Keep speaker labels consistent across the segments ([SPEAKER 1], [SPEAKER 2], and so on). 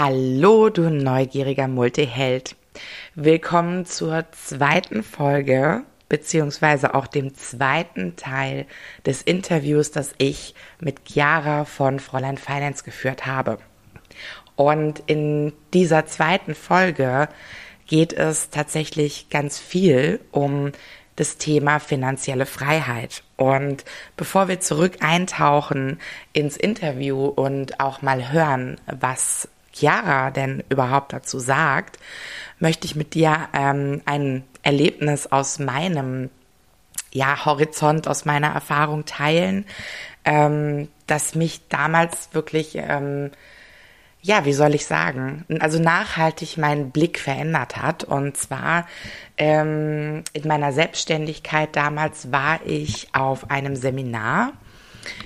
[SPEAKER 1] Hallo, du neugieriger Multiheld. Willkommen zur zweiten Folge, beziehungsweise auch dem zweiten Teil des Interviews, das ich mit Chiara von Fräulein Finance geführt habe. Und in dieser zweiten Folge geht es tatsächlich ganz viel um das Thema finanzielle Freiheit. Und bevor wir zurück eintauchen ins Interview und auch mal hören, was Chiara denn überhaupt dazu sagt, möchte ich mit dir ähm, ein Erlebnis aus meinem ja, Horizont, aus meiner Erfahrung teilen, ähm, das mich damals wirklich, ähm, ja, wie soll ich sagen, also nachhaltig meinen Blick verändert hat. Und zwar ähm, in meiner Selbstständigkeit damals war ich auf einem Seminar.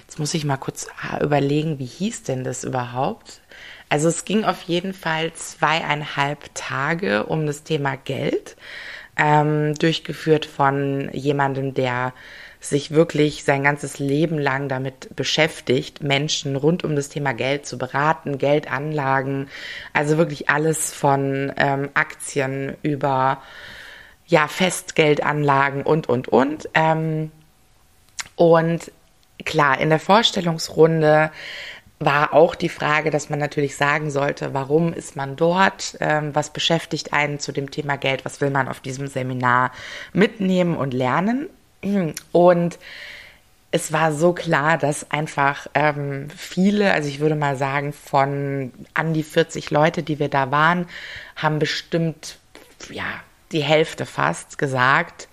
[SPEAKER 1] Jetzt muss ich mal kurz äh, überlegen, wie hieß denn das überhaupt? Also es ging auf jeden Fall zweieinhalb Tage um das Thema Geld, ähm, durchgeführt von jemandem, der sich wirklich sein ganzes Leben lang damit beschäftigt, Menschen rund um das Thema Geld zu beraten, Geldanlagen, also wirklich alles von ähm, Aktien über ja Festgeldanlagen und und und. Ähm, und klar, in der Vorstellungsrunde war auch die Frage, dass man natürlich sagen sollte, warum ist man dort, ähm, was beschäftigt einen zu dem Thema Geld, was will man auf diesem Seminar mitnehmen und lernen. Und es war so klar, dass einfach ähm, viele, also ich würde mal sagen, von an die 40 Leute, die wir da waren, haben bestimmt, ja, die Hälfte fast gesagt,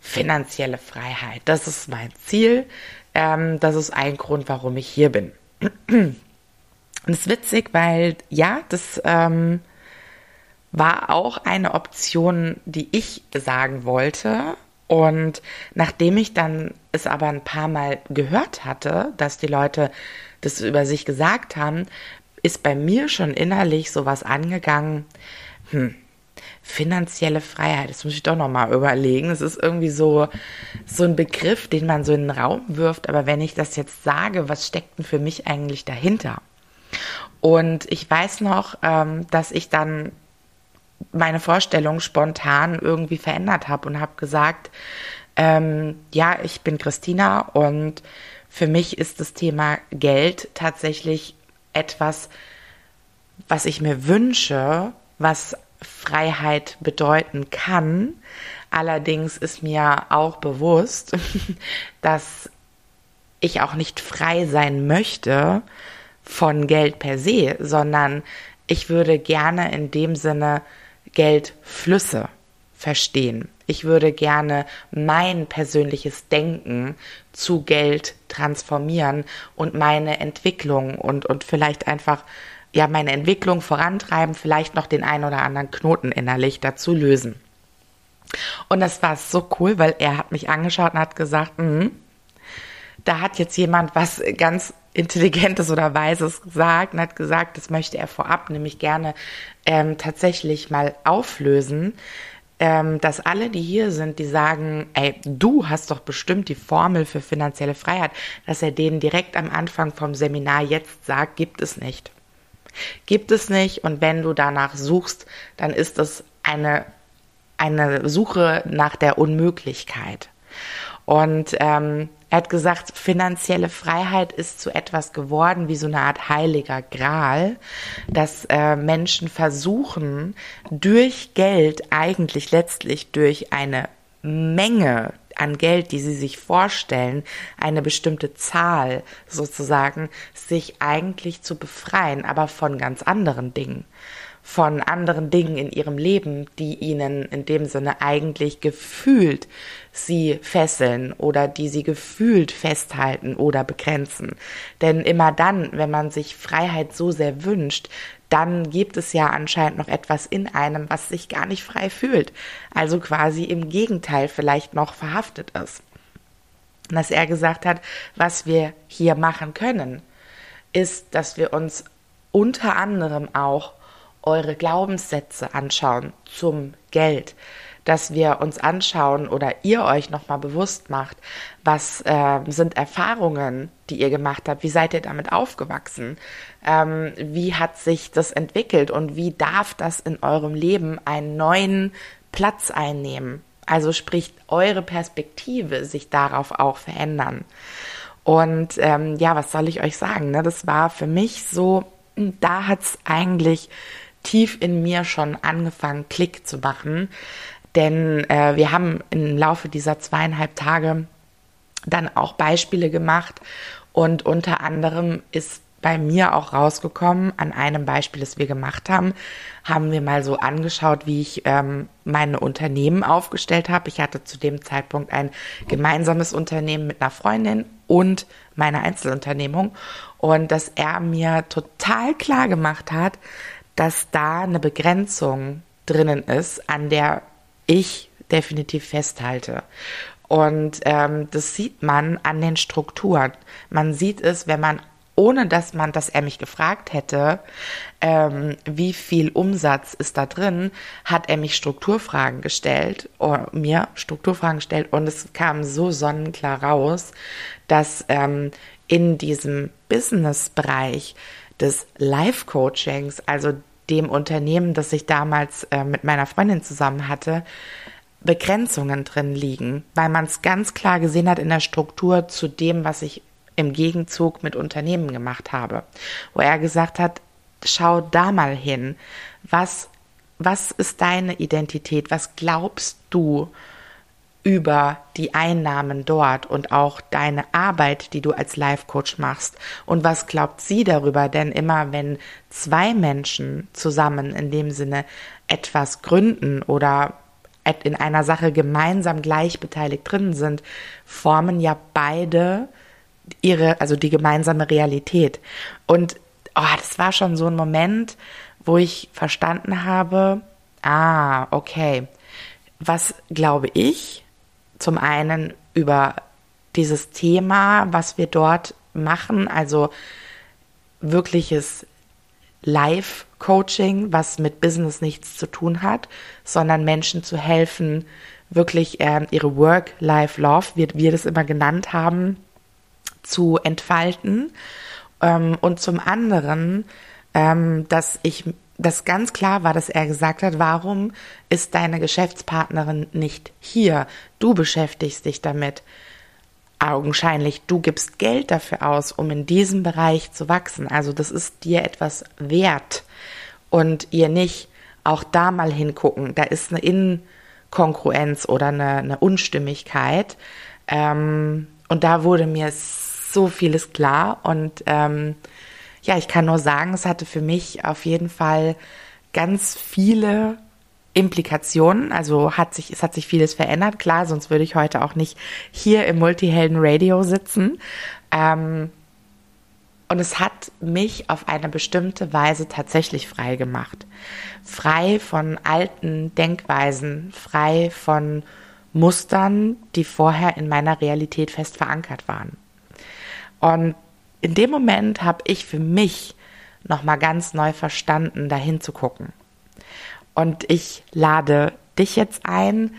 [SPEAKER 1] finanzielle Freiheit. Das ist mein Ziel. Ähm, das ist ein Grund, warum ich hier bin. Und es ist witzig, weil ja, das ähm, war auch eine Option, die ich sagen wollte. Und nachdem ich dann es aber ein paar Mal gehört hatte, dass die Leute das über sich gesagt haben, ist bei mir schon innerlich sowas angegangen, hm, finanzielle Freiheit, das muss ich doch nochmal überlegen. Es ist irgendwie so, so ein Begriff, den man so in den Raum wirft, aber wenn ich das jetzt sage, was steckt denn für mich eigentlich dahinter? Und ich weiß noch, ähm, dass ich dann meine Vorstellung spontan irgendwie verändert habe und habe gesagt, ähm, ja, ich bin Christina und für mich ist das Thema Geld tatsächlich etwas, was ich mir wünsche, was Freiheit bedeuten kann. Allerdings ist mir auch bewusst, dass ich auch nicht frei sein möchte von Geld per se, sondern ich würde gerne in dem Sinne Geldflüsse verstehen. Ich würde gerne mein persönliches Denken zu Geld transformieren und meine Entwicklung und, und vielleicht einfach ja meine Entwicklung vorantreiben, vielleicht noch den einen oder anderen Knoten innerlich dazu lösen. Und das war so cool, weil er hat mich angeschaut und hat gesagt, mh, da hat jetzt jemand was ganz Intelligentes oder Weises gesagt und hat gesagt, das möchte er vorab nämlich gerne ähm, tatsächlich mal auflösen, ähm, dass alle, die hier sind, die sagen, ey, du hast doch bestimmt die Formel für finanzielle Freiheit, dass er denen direkt am Anfang vom Seminar jetzt sagt, gibt es nicht. Gibt es nicht und wenn du danach suchst, dann ist es eine, eine Suche nach der Unmöglichkeit. Und ähm, er hat gesagt, finanzielle Freiheit ist zu etwas geworden wie so eine Art heiliger Gral, dass äh, Menschen versuchen, durch Geld eigentlich letztlich durch eine Menge an Geld, die sie sich vorstellen, eine bestimmte Zahl sozusagen, sich eigentlich zu befreien, aber von ganz anderen Dingen von anderen Dingen in ihrem Leben, die ihnen in dem Sinne eigentlich gefühlt sie fesseln oder die sie gefühlt festhalten oder begrenzen. Denn immer dann, wenn man sich Freiheit so sehr wünscht, dann gibt es ja anscheinend noch etwas in einem, was sich gar nicht frei fühlt. Also quasi im Gegenteil vielleicht noch verhaftet ist. Dass er gesagt hat, was wir hier machen können, ist, dass wir uns unter anderem auch eure Glaubenssätze anschauen zum Geld dass wir uns anschauen oder ihr euch nochmal bewusst macht, was äh, sind Erfahrungen, die ihr gemacht habt, wie seid ihr damit aufgewachsen, ähm, wie hat sich das entwickelt und wie darf das in eurem Leben einen neuen Platz einnehmen. Also sprich, eure Perspektive sich darauf auch verändern. Und ähm, ja, was soll ich euch sagen? Ne? Das war für mich so, da hat es eigentlich tief in mir schon angefangen, Klick zu machen. Denn äh, wir haben im Laufe dieser zweieinhalb Tage dann auch Beispiele gemacht und unter anderem ist bei mir auch rausgekommen, an einem Beispiel, das wir gemacht haben, haben wir mal so angeschaut, wie ich ähm, meine Unternehmen aufgestellt habe. Ich hatte zu dem Zeitpunkt ein gemeinsames Unternehmen mit einer Freundin und meine Einzelunternehmung und dass er mir total klar gemacht hat, dass da eine Begrenzung drinnen ist, an der ich definitiv festhalte. Und ähm, das sieht man an den Strukturen. Man sieht es, wenn man ohne dass man, dass er mich gefragt hätte, ähm, wie viel Umsatz ist da drin, hat er mich Strukturfragen gestellt, oder mir Strukturfragen gestellt und es kam so sonnenklar raus, dass ähm, in diesem Business-Bereich des Life-Coachings, also dem Unternehmen, das ich damals äh, mit meiner Freundin zusammen hatte, Begrenzungen drin liegen, weil man es ganz klar gesehen hat in der Struktur zu dem, was ich im Gegenzug mit Unternehmen gemacht habe, wo er gesagt hat, schau da mal hin, was, was ist deine Identität, was glaubst du über die Einnahmen dort und auch deine Arbeit, die du als Life Coach machst. Und was glaubt sie darüber, denn immer wenn zwei Menschen zusammen in dem Sinne etwas gründen oder in einer Sache gemeinsam gleich beteiligt drin sind, formen ja beide ihre, also die gemeinsame Realität. Und oh, das war schon so ein Moment, wo ich verstanden habe, ah, okay, was glaube ich zum einen über dieses Thema, was wir dort machen, also wirkliches Live-Coaching, was mit Business nichts zu tun hat, sondern Menschen zu helfen, wirklich äh, ihre Work-Life-Love, wie wir das immer genannt haben, zu entfalten. Ähm, und zum anderen, ähm, dass ich das ganz klar war, dass er gesagt hat, warum ist deine Geschäftspartnerin nicht hier? Du beschäftigst dich damit. Augenscheinlich, du gibst Geld dafür aus, um in diesem Bereich zu wachsen. Also das ist dir etwas wert. Und ihr nicht auch da mal hingucken. Da ist eine Inkongruenz oder eine, eine Unstimmigkeit. Ähm, und da wurde mir so vieles klar und ähm, ja, ich kann nur sagen, es hatte für mich auf jeden Fall ganz viele Implikationen. Also hat sich, es hat sich vieles verändert, klar, sonst würde ich heute auch nicht hier im Multihelden Radio sitzen. Ähm, und es hat mich auf eine bestimmte Weise tatsächlich frei gemacht. Frei von alten Denkweisen, frei von Mustern, die vorher in meiner Realität fest verankert waren. Und in dem Moment habe ich für mich nochmal ganz neu verstanden, dahin zu gucken. Und ich lade dich jetzt ein,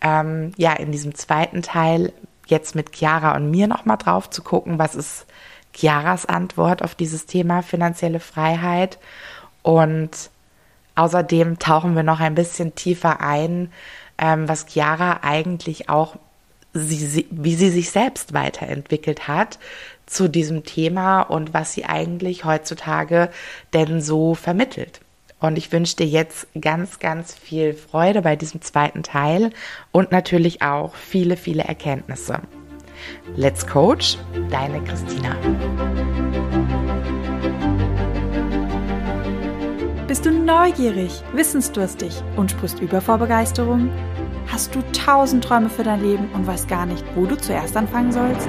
[SPEAKER 1] ähm, ja, in diesem zweiten Teil jetzt mit Chiara und mir nochmal drauf zu gucken, was ist Chiaras Antwort auf dieses Thema finanzielle Freiheit. Und außerdem tauchen wir noch ein bisschen tiefer ein, ähm, was Chiara eigentlich auch, sie, wie sie sich selbst weiterentwickelt hat zu diesem Thema und was sie eigentlich heutzutage denn so vermittelt. Und ich wünsche dir jetzt ganz, ganz viel Freude bei diesem zweiten Teil und natürlich auch viele, viele Erkenntnisse. Let's Coach, deine Christina.
[SPEAKER 2] Bist du neugierig, wissensdurstig und sprichst über vor Begeisterung? Hast du tausend Träume für dein Leben und weißt gar nicht, wo du zuerst anfangen sollst?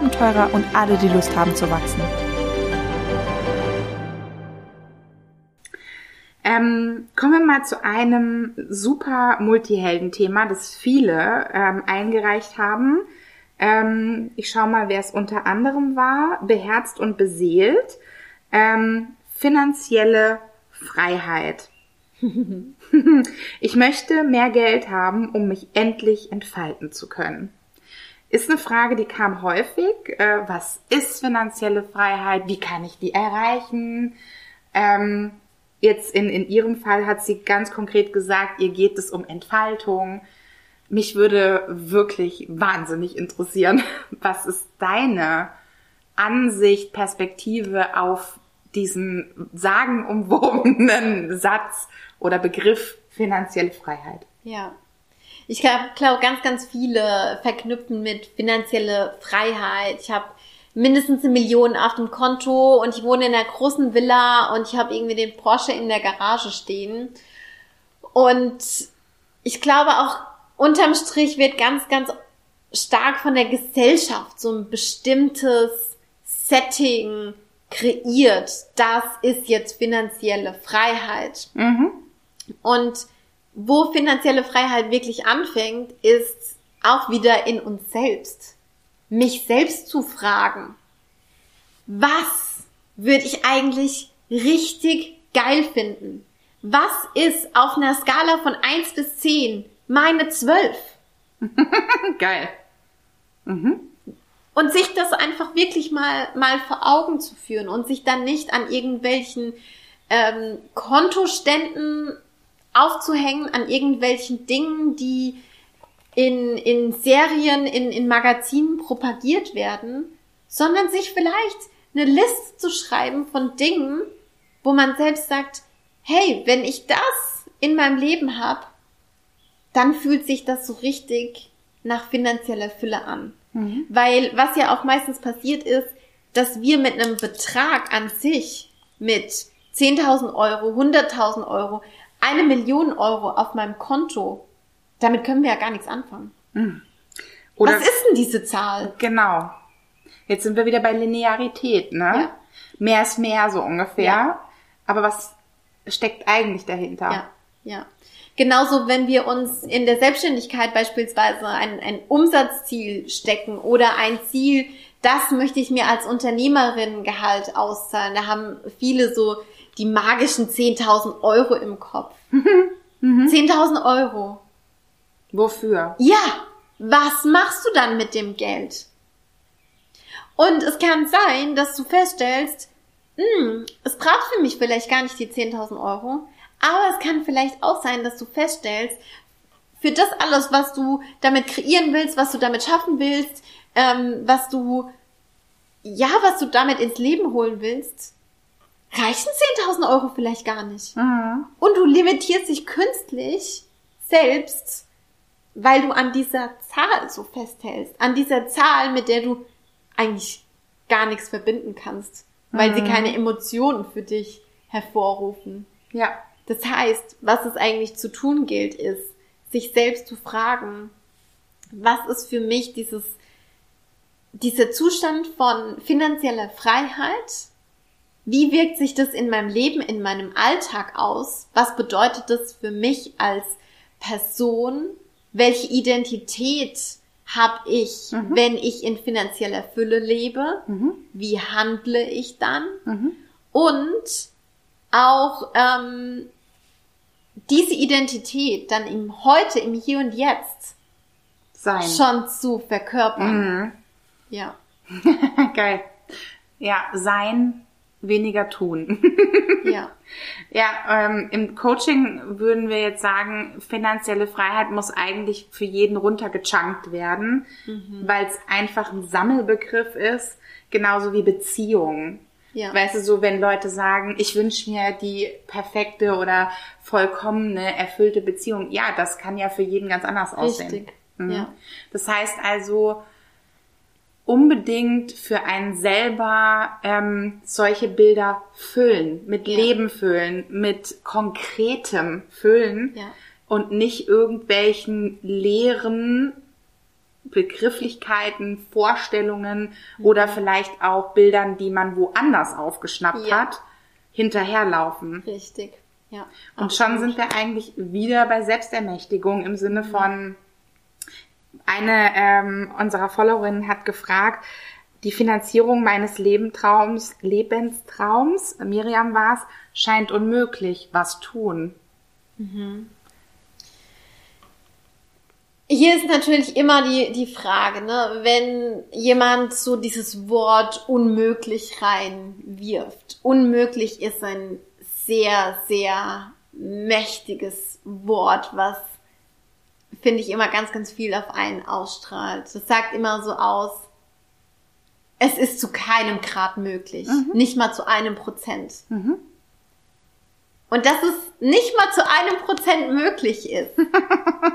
[SPEAKER 2] Abenteurer und alle, die Lust haben zu wachsen.
[SPEAKER 3] Ähm, kommen wir mal zu einem super Multihelden-Thema, das viele ähm, eingereicht haben. Ähm, ich schaue mal, wer es unter anderem war. Beherzt und beseelt. Ähm, finanzielle Freiheit. ich möchte mehr Geld haben, um mich endlich entfalten zu können. Ist eine Frage, die kam häufig. Äh, was ist finanzielle Freiheit? Wie kann ich die erreichen? Ähm, jetzt in, in ihrem Fall hat sie ganz konkret gesagt, ihr geht es um Entfaltung. Mich würde wirklich wahnsinnig interessieren, was ist deine Ansicht, Perspektive auf diesen sagenumwobenen Satz oder Begriff finanzielle Freiheit.
[SPEAKER 4] Ja. Ich glaube, glaub, ganz, ganz viele verknüpfen mit finanzielle Freiheit. Ich habe mindestens eine Million auf dem Konto und ich wohne in einer großen Villa und ich habe irgendwie den Porsche in der Garage stehen. Und ich glaube auch, unterm Strich wird ganz, ganz stark von der Gesellschaft so ein bestimmtes Setting kreiert. Das ist jetzt finanzielle Freiheit. Mhm. Und wo finanzielle Freiheit wirklich anfängt, ist auch wieder in uns selbst. Mich selbst zu fragen, was würde ich eigentlich richtig geil finden? Was ist auf einer Skala von eins bis zehn meine zwölf?
[SPEAKER 3] geil.
[SPEAKER 4] Mhm. Und sich das einfach wirklich mal, mal vor Augen zu führen und sich dann nicht an irgendwelchen ähm, Kontoständen aufzuhängen an irgendwelchen Dingen, die in, in Serien, in, in Magazinen propagiert werden, sondern sich vielleicht eine Liste zu schreiben von Dingen, wo man selbst sagt, hey, wenn ich das in meinem Leben habe, dann fühlt sich das so richtig nach finanzieller Fülle an. Mhm. Weil was ja auch meistens passiert ist, dass wir mit einem Betrag an sich, mit 10.000 Euro, 100.000 Euro, eine Million Euro auf meinem Konto, damit können wir ja gar nichts anfangen. Mhm. Oder Was ist denn diese Zahl?
[SPEAKER 3] Genau. Jetzt sind wir wieder bei Linearität, ne? Ja. Mehr ist mehr, so ungefähr. Ja. Aber was steckt eigentlich dahinter?
[SPEAKER 4] Ja, ja. Genauso, wenn wir uns in der Selbstständigkeit beispielsweise ein, ein Umsatzziel stecken oder ein Ziel, das möchte ich mir als Unternehmerin Gehalt auszahlen. Da haben viele so die magischen 10.000 Euro im Kopf. Mhm. 10.000 Euro.
[SPEAKER 3] Wofür?
[SPEAKER 4] Ja, was machst du dann mit dem Geld? Und es kann sein, dass du feststellst, hm, es braucht für mich vielleicht gar nicht die 10.000 Euro, aber es kann vielleicht auch sein, dass du feststellst, für das alles, was du damit kreieren willst, was du damit schaffen willst, ähm, was du, ja, was du damit ins Leben holen willst, reichen 10.000 Euro vielleicht gar nicht. Mhm. Und du limitierst dich künstlich selbst, weil du an dieser Zahl so festhältst. An dieser Zahl, mit der du eigentlich gar nichts verbinden kannst, weil mhm. sie keine Emotionen für dich hervorrufen.
[SPEAKER 3] Ja.
[SPEAKER 4] Das heißt, was es eigentlich zu tun gilt, ist, sich selbst zu fragen, was ist für mich dieses, dieser Zustand von finanzieller Freiheit, wie wirkt sich das in meinem Leben, in meinem Alltag aus? Was bedeutet das für mich als Person? Welche Identität habe ich, mhm. wenn ich in finanzieller Fülle lebe? Mhm. Wie handle ich dann? Mhm. Und auch ähm, diese Identität dann im Heute, im Hier und Jetzt sein. schon zu verkörpern.
[SPEAKER 3] Mhm. Ja. Geil. Ja, sein weniger tun.
[SPEAKER 4] ja.
[SPEAKER 3] Ja, ähm, im Coaching würden wir jetzt sagen, finanzielle Freiheit muss eigentlich für jeden runtergechunkt werden, mhm. weil es einfach ein Sammelbegriff ist, genauso wie Beziehungen. Ja. Weißt du, so wenn Leute sagen, ich wünsche mir die perfekte oder vollkommene, erfüllte Beziehung, ja, das kann ja für jeden ganz anders aussehen. Richtig. Mhm. Ja. Das heißt also, unbedingt für einen selber ähm, solche Bilder füllen, mit ja. Leben füllen, mit konkretem füllen. Ja. und nicht irgendwelchen leeren Begrifflichkeiten, Vorstellungen oder vielleicht auch Bildern, die man woanders aufgeschnappt
[SPEAKER 4] Ja.
[SPEAKER 3] hat, hinterherlaufen.
[SPEAKER 4] Richtig. Ja.
[SPEAKER 3] Und schon sind wir eigentlich wieder bei Selbstermächtigung im Sinne von, eine ähm, unserer Followerinnen hat gefragt, die Finanzierung meines Lebentraums, Lebenstraums, Miriam war's, scheint unmöglich. Was tun?
[SPEAKER 4] Hier ist natürlich immer die, die Frage, ne, wenn jemand so dieses Wort unmöglich reinwirft. Unmöglich ist ein sehr, sehr mächtiges Wort, was, finde ich, immer ganz, ganz viel auf einen ausstrahlt. Das sagt immer so aus, es ist zu keinem Grad möglich. Nicht mal zu einem Prozent. Und dass es nicht mal zu einem Prozent möglich ist.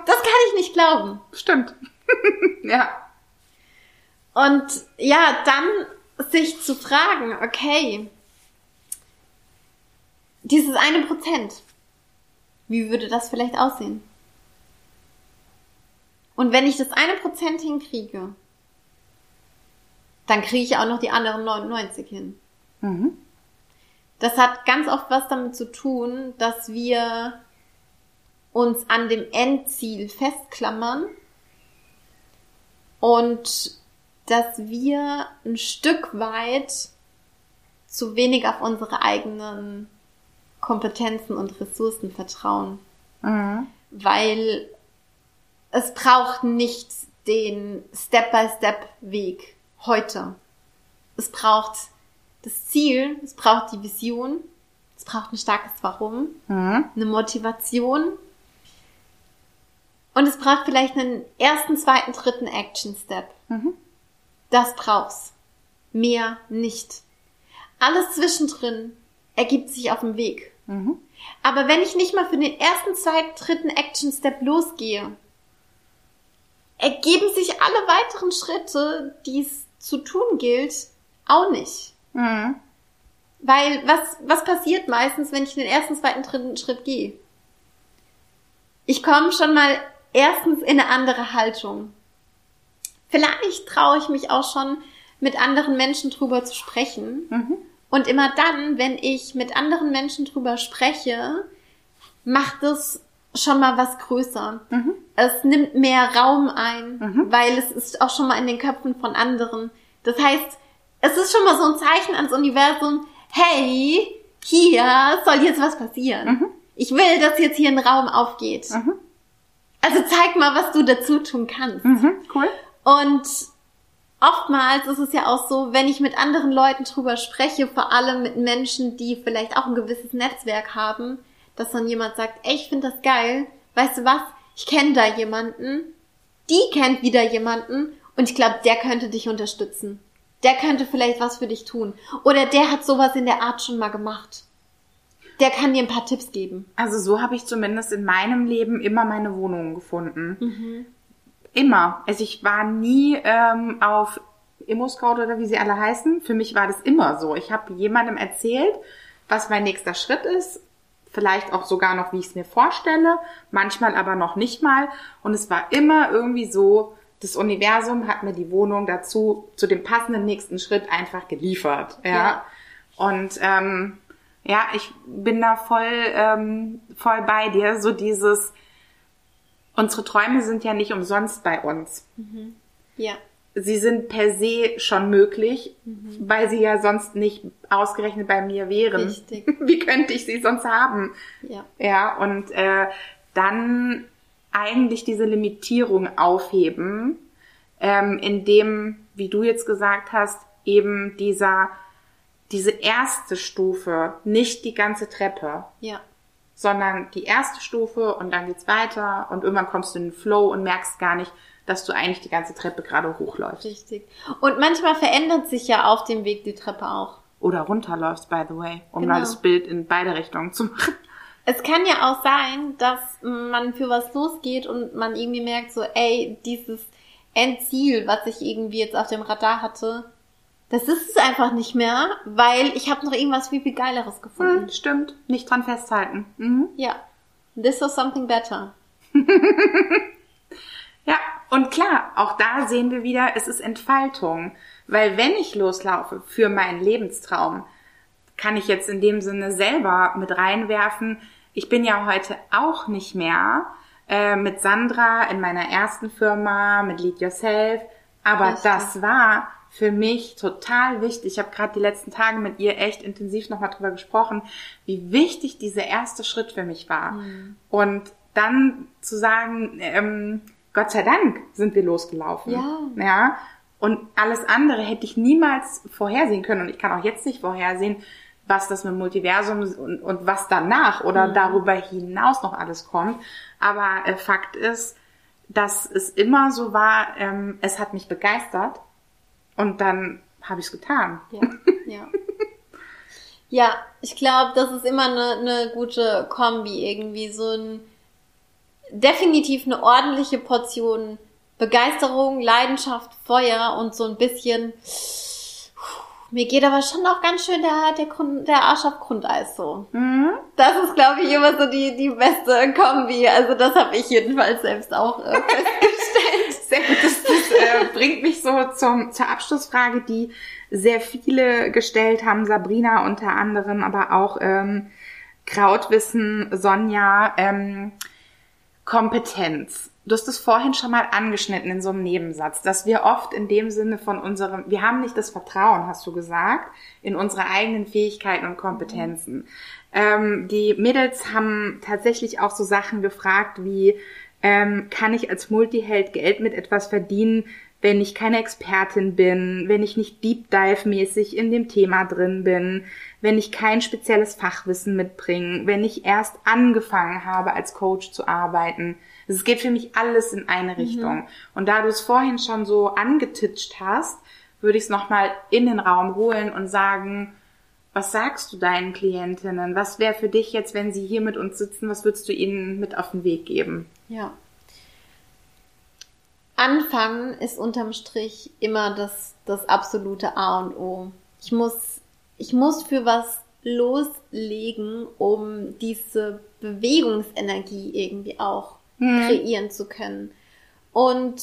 [SPEAKER 4] Das kann ich nicht glauben.
[SPEAKER 3] Stimmt. ja.
[SPEAKER 4] Und ja, dann sich zu fragen, okay, dieses eine Prozent, wie würde das vielleicht aussehen? Und wenn ich das eine Prozent hinkriege, dann kriege ich auch noch die anderen 99 hin.
[SPEAKER 3] Mhm.
[SPEAKER 4] Das hat ganz oft was damit zu tun, dass wir uns an dem Endziel festklammern und dass wir ein Stück weit zu wenig auf unsere eigenen Kompetenzen und Ressourcen vertrauen.
[SPEAKER 3] Mhm.
[SPEAKER 4] Weil es braucht nicht den Step-by-Step-Weg heute. Es braucht das Ziel, es braucht die Vision, es braucht ein starkes Warum,
[SPEAKER 3] Mhm.
[SPEAKER 4] eine Motivation und es braucht vielleicht einen ersten, zweiten, dritten Action-Step.
[SPEAKER 3] Mhm.
[SPEAKER 4] Das braucht's. Mehr nicht. Alles zwischendrin ergibt sich auf dem Weg.
[SPEAKER 3] Mhm.
[SPEAKER 4] Aber wenn ich nicht mal für den ersten, zweiten, dritten Action-Step losgehe, ergeben sich alle weiteren Schritte, die es zu tun gilt, auch nicht.
[SPEAKER 3] Mhm.
[SPEAKER 4] Weil was, was passiert meistens, wenn ich den ersten, zweiten, dritten Schritt gehe? Ich komme schon mal erstens in eine andere Haltung. Vielleicht traue ich mich auch schon, mit anderen Menschen drüber zu sprechen.
[SPEAKER 3] Mhm.
[SPEAKER 4] Und immer dann, wenn ich mit anderen Menschen drüber spreche, macht es schon mal was größer.
[SPEAKER 3] Mhm.
[SPEAKER 4] Es nimmt mehr Raum ein,
[SPEAKER 3] Mhm.
[SPEAKER 4] weil es ist auch schon mal in den Köpfen von anderen. Das heißt, es ist schon mal so ein Zeichen ans Universum, hey, hier soll jetzt was passieren.
[SPEAKER 3] Mhm.
[SPEAKER 4] Ich will, dass jetzt hier ein Raum aufgeht.
[SPEAKER 3] Mhm.
[SPEAKER 4] Also zeig mal, was du dazu tun kannst.
[SPEAKER 3] Mhm. Cool.
[SPEAKER 4] Und oftmals ist es ja auch so, wenn ich mit anderen Leuten drüber spreche, vor allem mit Menschen, die vielleicht auch ein gewisses Netzwerk haben, dass dann jemand sagt, ey, ich finde das geil, weißt du was, ich kenne da jemanden, die kennt wieder jemanden und ich glaube, der könnte dich unterstützen. Der könnte vielleicht was für dich tun. Oder der hat sowas in der Art schon mal gemacht. Der kann dir ein paar Tipps geben.
[SPEAKER 3] Also so habe ich zumindest in meinem Leben immer meine Wohnungen gefunden.
[SPEAKER 4] Mhm.
[SPEAKER 3] Immer. Also ich war nie ähm, auf Immo-Scout oder wie sie alle heißen. Für mich war das immer so. Ich habe jemandem erzählt, was mein nächster Schritt ist. Vielleicht auch sogar noch, wie ich es mir vorstelle. Manchmal aber noch nicht mal. Und es war immer irgendwie so, das Universum hat mir die Wohnung dazu, zu dem passenden nächsten Schritt einfach geliefert. Ja.
[SPEAKER 4] Ja.
[SPEAKER 3] Und ähm, ja, ich bin da voll, ähm, voll bei dir. So dieses, unsere Träume sind ja nicht umsonst bei uns.
[SPEAKER 4] Ja.
[SPEAKER 3] Sie sind per se schon möglich, weil sie ja sonst nicht ausgerechnet bei mir wären.
[SPEAKER 4] Richtig.
[SPEAKER 3] Wie könnte ich sie sonst haben?
[SPEAKER 4] Ja.
[SPEAKER 3] Ja, und äh, dann eigentlich diese Limitierung aufheben, ähm, indem, wie du jetzt gesagt hast, eben dieser, diese erste Stufe, nicht die ganze Treppe,
[SPEAKER 4] Ja.
[SPEAKER 3] sondern die erste Stufe und dann geht's weiter und irgendwann kommst du in den Flow und merkst gar nicht, dass du eigentlich die ganze Treppe gerade hochläufst.
[SPEAKER 4] Richtig. Und manchmal verändert sich ja auf dem Weg die Treppe auch.
[SPEAKER 3] Oder runterläufst, by the way, um
[SPEAKER 4] Genau.
[SPEAKER 3] mal das Bild in beide Richtungen zu machen.
[SPEAKER 4] Es kann ja auch sein, dass man für was losgeht und man irgendwie merkt so, ey, dieses Endziel, was ich irgendwie jetzt auf dem Radar hatte, das ist es einfach nicht mehr, weil ich habe noch irgendwas viel, viel Geileres gefunden.
[SPEAKER 3] Hm, stimmt. Nicht dran festhalten. Mhm.
[SPEAKER 4] Ja. This was something better.
[SPEAKER 3] ja, und klar, auch da sehen wir wieder, es ist Entfaltung. Weil wenn ich loslaufe für meinen Lebenstraum, kann ich jetzt in dem Sinne selber mit reinwerfen. Ich bin ja heute auch nicht mehr äh, mit Sandra in meiner ersten Firma, mit Lead Yourself. Aber Richtig. das war für mich total wichtig. Ich habe gerade die letzten Tage mit ihr echt intensiv nochmal drüber gesprochen, wie wichtig dieser erste Schritt für mich war. Mhm. Und dann zu sagen, ähm, Gott sei Dank sind wir losgelaufen. Ja. ja. Und alles andere hätte ich niemals vorhersehen können. Und ich kann auch jetzt nicht vorhersehen, was das mit Multiversum und, und was danach oder mhm. darüber hinaus noch alles kommt. Aber äh, Fakt ist, dass es immer so war, ähm, es hat mich begeistert und dann habe ich es getan.
[SPEAKER 4] Ja, ja. ja, ich glaube, das ist immer eine, eine gute Kombi irgendwie. So ein definitiv eine ordentliche Portion Begeisterung, Leidenschaft, Feuer und so ein bisschen mir geht aber schon auch ganz schön der, der, Grund, der Arsch auf Grundeis so. Mhm. Das ist, glaube ich, immer so die, die beste Kombi. Also das habe ich jedenfalls selbst auch äh, festgestellt.
[SPEAKER 3] Sehr gut. Das, das äh, bringt mich so zum, zur Abschlussfrage, die sehr viele gestellt haben. Sabrina unter anderem, aber auch ähm, Krautwissen, Sonja. Ähm, Kompetenz du hast es vorhin schon mal angeschnitten in so einem Nebensatz, dass wir oft in dem Sinne von unserem, wir haben nicht das Vertrauen, hast du gesagt, in unsere eigenen Fähigkeiten und Kompetenzen. Ähm, die Mädels haben tatsächlich auch so Sachen gefragt wie, ähm, kann ich als Multiheld Geld mit etwas verdienen, wenn ich keine Expertin bin, wenn ich nicht Deep Dive mäßig in dem Thema drin bin, wenn ich kein spezielles Fachwissen mitbringe, wenn ich erst angefangen habe als Coach zu arbeiten. Es geht für mich alles in eine mhm. Richtung. Mhm. Und da du es vorhin schon so angetitscht hast, würde ich es nochmal in den Raum holen und sagen, was sagst du deinen Klientinnen? Was wäre für dich jetzt, wenn sie hier mit uns sitzen, was würdest du ihnen mit auf den Weg geben?
[SPEAKER 4] Ja. Anfangen ist unterm Strich immer das, das absolute A und O. Ich muss, ich muss für was loslegen, um diese Bewegungsenergie irgendwie auch mhm. kreieren zu können. Und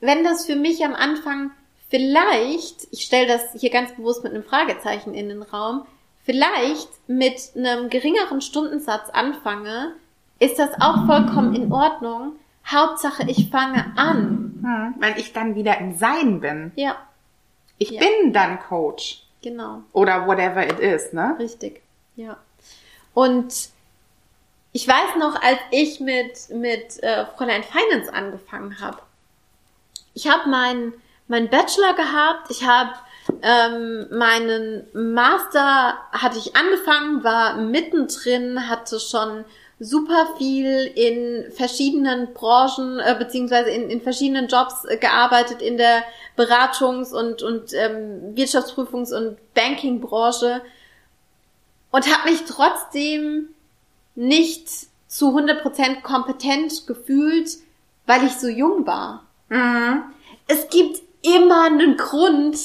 [SPEAKER 4] wenn das für mich am Anfang vielleicht, ich stelle das hier ganz bewusst mit einem Fragezeichen in den Raum, vielleicht mit einem geringeren Stundensatz anfange, ist das auch vollkommen in Ordnung. Hauptsache, ich fange an.
[SPEAKER 3] Hm, weil ich dann wieder im Sein bin.
[SPEAKER 4] Ja.
[SPEAKER 3] Ich ja. bin dann Coach.
[SPEAKER 4] Genau.
[SPEAKER 3] Oder whatever it is, ne?
[SPEAKER 4] Richtig. Ja. Und ich weiß noch, als ich mit, mit äh, Fräulein Finance angefangen habe. Ich habe meinen mein Bachelor gehabt, ich habe ähm, meinen Master hatte ich angefangen, war mittendrin, hatte schon super viel in verschiedenen Branchen äh, beziehungsweise in, in verschiedenen Jobs äh, gearbeitet in der Beratungs- und, und ähm, Wirtschaftsprüfungs- und Bankingbranche und habe mich trotzdem nicht zu 100% kompetent gefühlt, weil ich so jung war. Mhm. Es gibt immer einen Grund,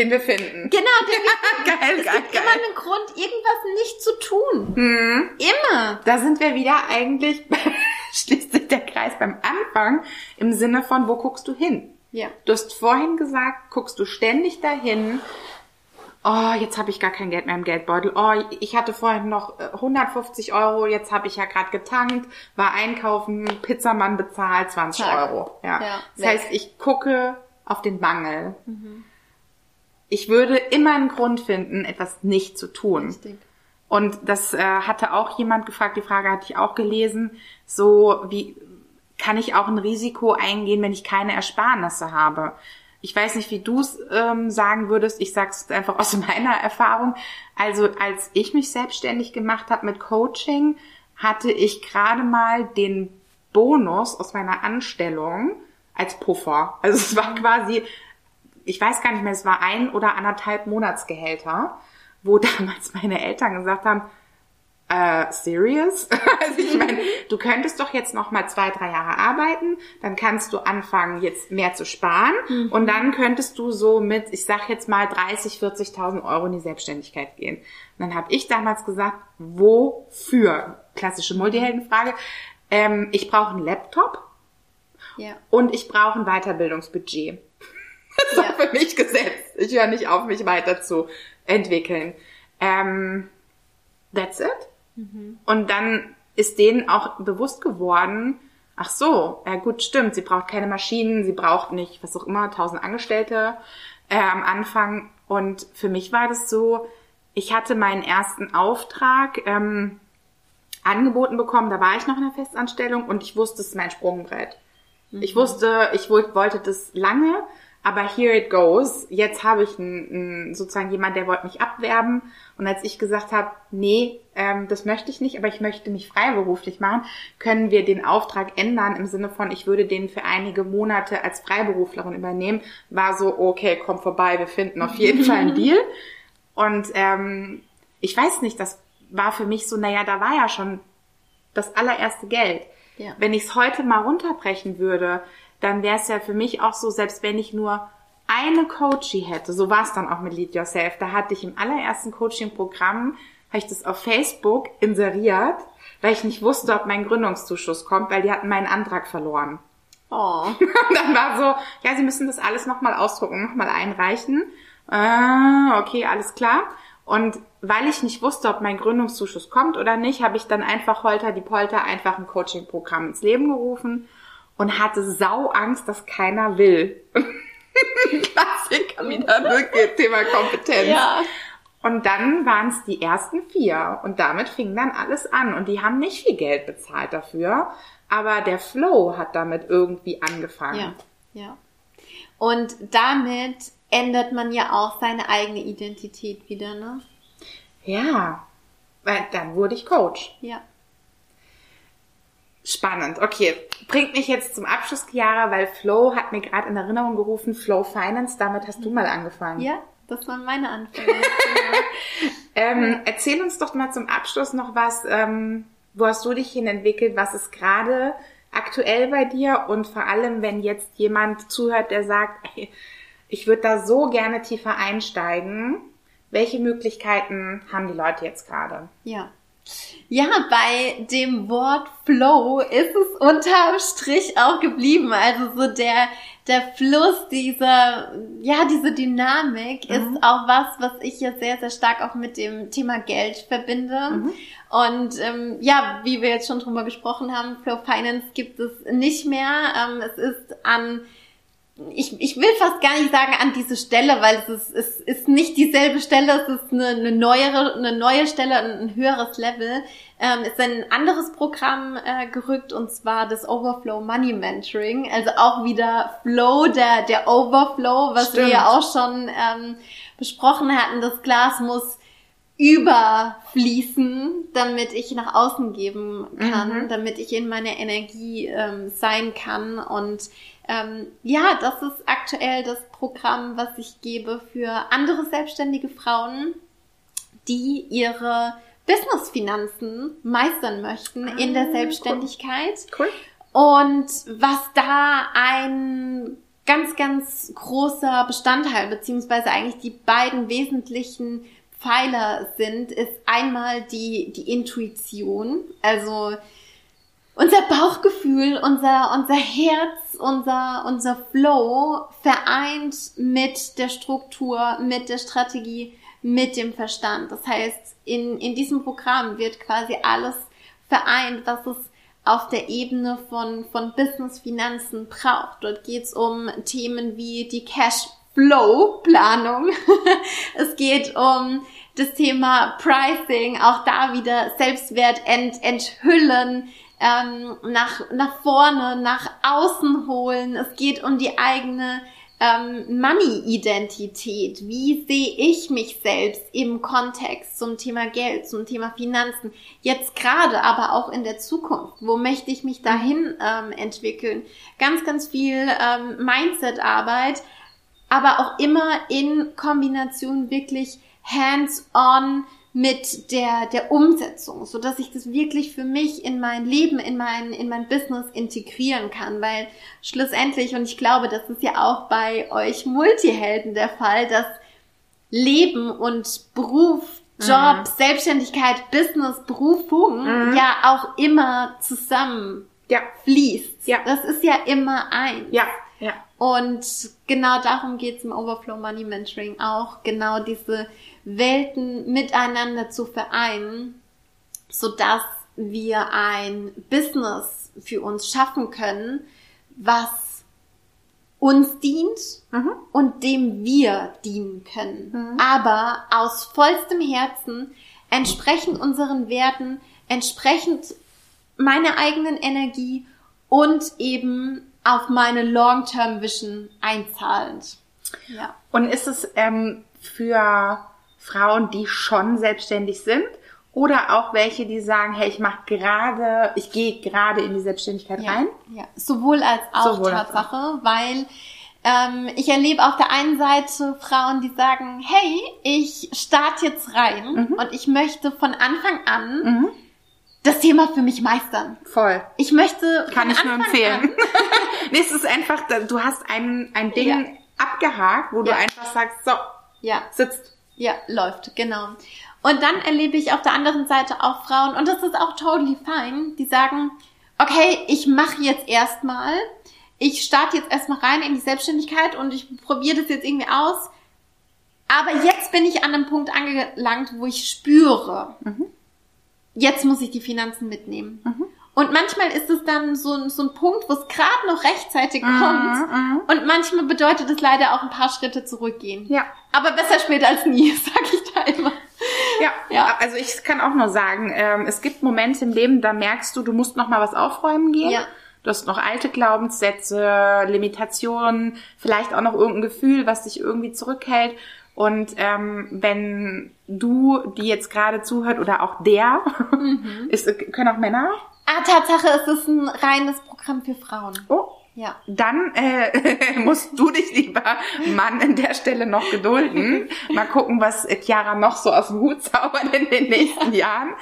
[SPEAKER 3] den wir finden.
[SPEAKER 4] Genau, den wir finden. geil, es geil, gibt geil. immer einen Grund, irgendwas nicht zu tun. Mhm. Immer.
[SPEAKER 3] Da sind wir wieder eigentlich, schließt sich der Kreis beim Anfang, im Sinne von, wo guckst du hin?
[SPEAKER 4] Ja.
[SPEAKER 3] Du hast vorhin gesagt, guckst du ständig dahin, oh, jetzt habe ich gar kein Geld mehr im Geldbeutel. Oh, ich hatte vorhin noch 150 äh, Euro, jetzt habe ich ja gerade getankt, war einkaufen, Pizzamann bezahlt 20 Tag. Euro. Ja. ja das weg. heißt, ich gucke auf den Mangel. Mhm. Ich würde immer einen Grund finden, etwas nicht zu tun. Richtig. Und das äh, hatte auch jemand gefragt, die Frage hatte ich auch gelesen, so wie kann ich auch ein Risiko eingehen, wenn ich keine Ersparnisse habe? Ich weiß nicht, wie du es ähm, sagen würdest. Ich sage es einfach aus meiner Erfahrung. Also als ich mich selbstständig gemacht habe mit Coaching, hatte ich gerade mal den Bonus aus meiner Anstellung als Puffer. Also es war quasi, ich weiß gar nicht mehr, es war ein oder anderthalb Monatsgehälter, wo damals meine Eltern gesagt haben, äh, serious? also ich meine, du könntest doch jetzt noch mal zwei, drei Jahre arbeiten, dann kannst du anfangen, jetzt mehr zu sparen mhm. und dann könntest du so mit, ich sag jetzt mal 30, 40.000 Euro in die Selbstständigkeit gehen. Und dann habe ich damals gesagt, wofür? Klassische Multiheldenfrage. ähm, ich brauche einen Laptop
[SPEAKER 4] Ja.
[SPEAKER 3] und ich brauche ein Weiterbildungsbudget. Das war
[SPEAKER 4] Ja.
[SPEAKER 3] für mich gesetzt. Ich höre nicht auf, mich weiter zu entwickeln. Ähm, that's it. Und dann ist denen auch bewusst geworden, ach so, ja gut, stimmt, sie braucht keine Maschinen, sie braucht nicht, was auch immer, tausend Angestellte äh, am Anfang. Und für mich war das so, ich hatte meinen ersten Auftrag ähm, angeboten bekommen, da war ich noch in der Festanstellung und ich wusste, es ist mein Sprungbrett. Ich wusste, ich woll- wollte das lange, aber here it goes. Jetzt habe ich einen, sozusagen jemand, der wollte mich abwerben. Und als ich gesagt habe, nee, ähm, das möchte ich nicht, aber ich möchte mich freiberuflich machen, können wir den Auftrag ändern im Sinne von, ich würde den für einige Monate als Freiberuflerin übernehmen, war so, okay, komm vorbei, wir finden auf jeden Fall einen Deal. Und ähm, ich weiß nicht, das war für mich so, naja, da war ja schon das allererste Geld.
[SPEAKER 4] Ja.
[SPEAKER 3] Wenn ich es heute mal runterbrechen würde, dann wäre es ja für mich auch so, selbst wenn ich nur eine Coachie hätte, so war es dann auch mit Lead Yourself, da hatte ich im allerersten Coaching-Programm, habe ich das auf Facebook inseriert, weil ich nicht wusste, ob mein Gründungszuschuss kommt, weil die hatten meinen Antrag verloren.
[SPEAKER 4] Oh.
[SPEAKER 3] Und dann war so, ja, Sie müssen das alles nochmal ausdrucken, nochmal einreichen. Äh, okay, alles klar. Und weil ich nicht wusste, ob mein Gründungszuschuss kommt oder nicht, habe ich dann einfach holter die Polter einfach ein Coaching-Programm ins Leben gerufen und hatte sau Angst, dass keiner will. Klassiker wieder, ne? Thema Kompetenz.
[SPEAKER 4] Ja.
[SPEAKER 3] Und dann waren es die ersten vier und damit fing dann alles an und die haben nicht viel Geld bezahlt dafür, aber der Flow hat damit irgendwie angefangen.
[SPEAKER 4] Ja, ja. Und damit ändert man ja auch seine eigene Identität wieder, ne?
[SPEAKER 3] Ja, weil dann wurde ich Coach.
[SPEAKER 4] Ja.
[SPEAKER 3] Spannend. Okay, bringt mich jetzt zum Abschluss, Chiara, weil Flow hat mir gerade in Erinnerung gerufen, Flow Finance, damit hast du mal angefangen.
[SPEAKER 4] Ja, das waren meine Anfänge.
[SPEAKER 3] Ähm, erzähl uns doch mal zum Abschluss noch was, ähm, wo hast du dich hin entwickelt, was ist gerade aktuell bei dir und vor allem, wenn jetzt jemand zuhört, der sagt, ey, ich würde da so gerne tiefer einsteigen, welche Möglichkeiten haben die Leute jetzt gerade?
[SPEAKER 4] Ja. Ja, bei dem Wort Flow ist es unterm Strich auch geblieben. Also so der, der Fluss, dieser, ja, diese Dynamik ist auch was, was ich ja sehr, sehr stark auch mit dem Thema Geld verbinde. Und ähm, ja, wie wir jetzt schon drüber gesprochen haben, Flow Finance gibt es nicht mehr. Ähm, es ist an ich, ich will fast gar nicht sagen an diese Stelle, weil es ist, es ist nicht dieselbe Stelle, es ist eine, eine neuere, eine neue Stelle, ein, ein höheres Level. Ähm, ist ein anderes Programm äh, gerückt und zwar das Overflow Money Mentoring. Also auch wieder Flow, der, der Overflow, was wir
[SPEAKER 3] Stimmt.
[SPEAKER 4] ja auch schon ähm, besprochen hatten. Das Glas muss überfließen, damit ich nach außen geben kann, damit ich in meiner Energie ähm, sein kann. Und ähm, ja, das ist aktuell das Programm, was ich gebe für andere selbstständige Frauen, die ihre Businessfinanzen meistern möchten in der
[SPEAKER 3] Ah, cool.
[SPEAKER 4] Selbstständigkeit.
[SPEAKER 3] Cool.
[SPEAKER 4] Und was da ein ganz, ganz großer Bestandteil, beziehungsweise eigentlich die beiden wesentlichen Pfeiler sind, ist einmal die, die Intuition, also unser Bauchgefühl, unser, unser Herz, unser, unser Flow vereint mit der Struktur, mit der Strategie, mit dem Verstand. Das heißt, in, in diesem Programm wird quasi alles vereint, was es auf der Ebene von, von Business, Finanzen braucht. Dort geht es um Themen wie die Cash-Flow-Planung. es geht um das Thema Pricing, auch da wieder Selbstwert ent, enthüllen, ähm, nach, nach vorne, nach außen holen. Es geht um die eigene ähm, Money-Identität. Wie sehe ich mich selbst im Kontext zum Thema Geld, zum Thema Finanzen? Jetzt gerade, aber auch in der Zukunft. Wo möchte ich mich dahin ähm, entwickeln? Ganz, ganz viel ähm, Mindset-Arbeit, aber auch immer in Kombination wirklich hands-on mit der, der Umsetzung, so dass ich das wirklich für mich in mein Leben, in mein, in mein Business integrieren kann, weil schlussendlich, und ich glaube, das ist ja auch bei euch Multihelden der Fall, dass Leben und Beruf Job, Selbstständigkeit, Business, Berufung
[SPEAKER 3] Mhm.
[SPEAKER 4] ja auch immer zusammen
[SPEAKER 3] Ja,
[SPEAKER 4] fließt.
[SPEAKER 3] Ja.
[SPEAKER 4] Das ist ja immer eins.
[SPEAKER 3] ja, ja.
[SPEAKER 4] Und genau darum geht's im Overflow Money Mentoring auch, genau diese Welten miteinander zu vereinen, sodass wir ein Business für uns schaffen können, was uns dient
[SPEAKER 3] Mhm.
[SPEAKER 4] und dem wir dienen können. Aber aus vollstem Herzen, entsprechend unseren Werten, entsprechend meiner eigenen Energie und eben auf meine Long-Term Vision einzahlend. Ja.
[SPEAKER 3] Und ist es ähm, für Frauen, die schon selbstständig sind oder auch welche, die sagen, hey, ich mache gerade, ich gehe gerade in die Selbstständigkeit
[SPEAKER 4] Ja,
[SPEAKER 3] rein?
[SPEAKER 4] ja. sowohl als auch
[SPEAKER 3] Sowohl als
[SPEAKER 4] Tatsache, weil ähm, ich erlebe auf der einen Seite Frauen, die sagen, hey, ich starte jetzt rein
[SPEAKER 3] Mhm.
[SPEAKER 4] und ich möchte von Anfang an das Thema für mich meistern.
[SPEAKER 3] Voll.
[SPEAKER 4] Ich möchte
[SPEAKER 3] Kann ich nur
[SPEAKER 4] Anfang
[SPEAKER 3] empfehlen. nee, es ist einfach, du hast ein, ein Ding
[SPEAKER 4] Ja.
[SPEAKER 3] abgehakt, wo du
[SPEAKER 4] Ja.
[SPEAKER 3] einfach sagst, so,
[SPEAKER 4] ja,
[SPEAKER 3] sitzt.
[SPEAKER 4] Ja, läuft, genau. Und dann erlebe ich auf der anderen Seite auch Frauen, und das ist auch totally fine, die sagen, okay, ich mache jetzt erstmal, ich starte jetzt erstmal rein in die Selbstständigkeit und ich probiere das jetzt irgendwie aus. Aber jetzt bin ich an einem Punkt angelangt, wo ich spüre, jetzt muss ich die Finanzen mitnehmen. Und manchmal ist es dann so, ein- so ein Punkt, wo es gerade noch rechtzeitig kommt. Und manchmal bedeutet es leider auch ein paar Schritte zurückgehen.
[SPEAKER 3] Ja.
[SPEAKER 4] Aber besser spät als nie, sag ich da immer.
[SPEAKER 3] Ja,
[SPEAKER 4] Ja.
[SPEAKER 3] also ich kann auch nur sagen, ähm, es gibt Momente im Leben, da merkst du, du musst noch mal was aufräumen gehen.
[SPEAKER 4] Ja.
[SPEAKER 3] Du hast noch alte Glaubenssätze, Limitationen, vielleicht auch noch irgendein Gefühl, was dich irgendwie zurückhält. Und ähm, wenn du, die jetzt gerade zuhört, oder auch der,
[SPEAKER 4] Mhm.
[SPEAKER 3] ist, können auch Männer,
[SPEAKER 4] Ah, Tatsache, es ist ein reines Programm für Frauen.
[SPEAKER 3] oh,
[SPEAKER 4] Ja.
[SPEAKER 3] dann äh, musst du dich, lieber Mann, an der Stelle noch gedulden. Mal gucken, was Chiara noch so aus dem Hut zaubert in den nächsten Jahren.